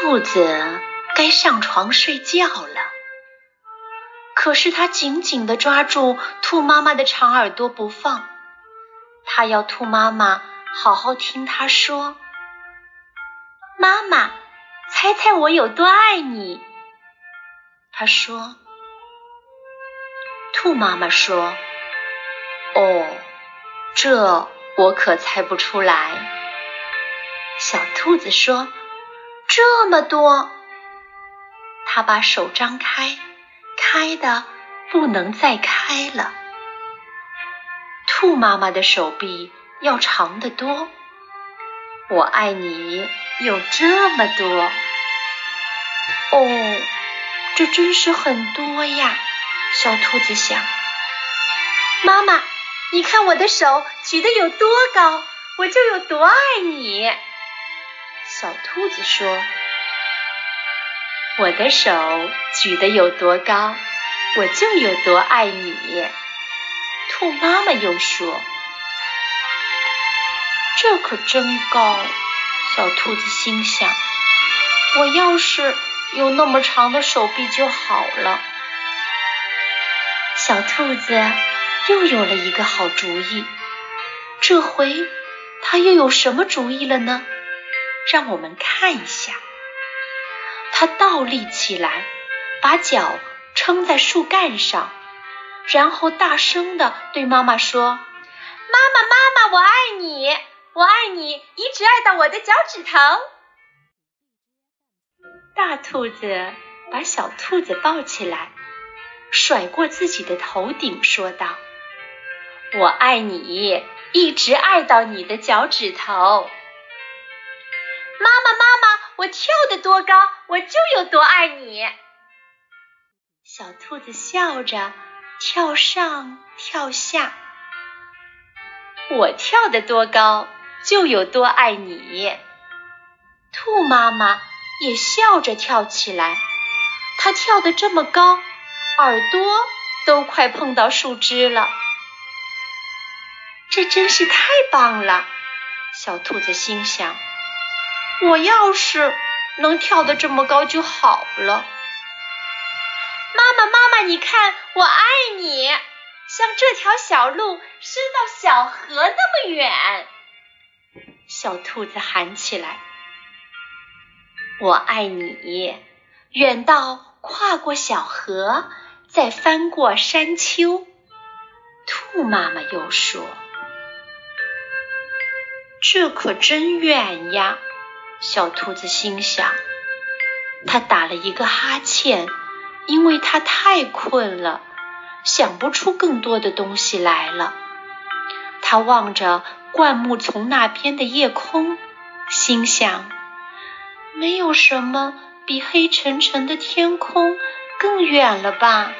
兔子该上床睡觉了，可是它紧紧地抓住兔妈妈的长耳朵不放，它要兔妈妈好好听它说：“妈妈，猜猜我有多爱你？”他说：“兔妈妈说，哦，这我可猜不出来。”小兔子说：“这么多。”他把手张开，开的不能再开了。兔妈妈的手臂要长得多。我爱你有这么多。哦。这真是很多呀，小兔子想。妈妈，你看我的手举得有多高，我就有多爱你。小兔子说：“我的手举得有多高，我就有多爱你。”兔妈妈又说：“这可真高。”小兔子心想：“我要是……”有那么长的手臂就好了。小兔子又有了一个好主意，这回它又有什么主意了呢？让我们看一下。它倒立起来，把脚撑在树干上，然后大声的对妈妈说：“妈妈，妈妈，我爱你，我爱你，一直爱到我的脚趾头。”大兔子把小兔子抱起来，甩过自己的头顶，说道：“我爱你，一直爱到你的脚趾头。”妈妈，妈妈，我跳得多高，我就有多爱你。小兔子笑着跳上跳下，我跳得多高，就有多爱你。兔妈妈。也笑着跳起来，它跳得这么高，耳朵都快碰到树枝了。这真是太棒了！小兔子心想：“我要是能跳得这么高就好了。”妈妈，妈妈，你看，我爱你，像这条小路伸到小河那么远。小兔子喊起来。我爱你，远到跨过小河，再翻过山丘。兔妈妈又说：“这可真远呀！”小兔子心想。它打了一个哈欠，因为它太困了，想不出更多的东西来了。它望着灌木丛那边的夜空，心想。没有什么比黑沉沉的天空更远了吧，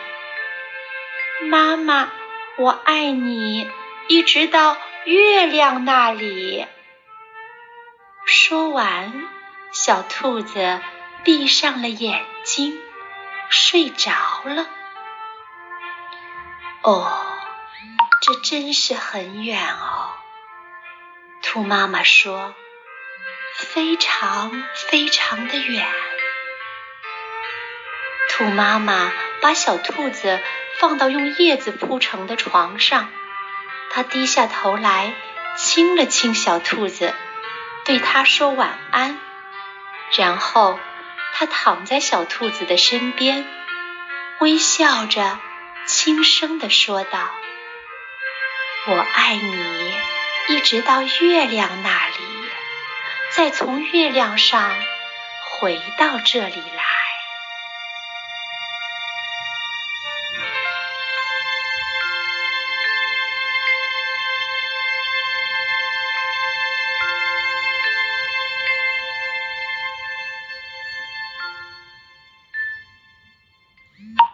妈妈，我爱你，一直到月亮那里。说完，小兔子闭上了眼睛，睡着了。哦，这真是很远哦，兔妈妈说。非常非常的远。兔妈妈把小兔子放到用叶子铺成的床上，她低下头来亲了亲小兔子，对他说晚安。然后他躺在小兔子的身边，微笑着轻声地说道：“我爱你，一直到月亮那里。”再从月亮上回到这里来。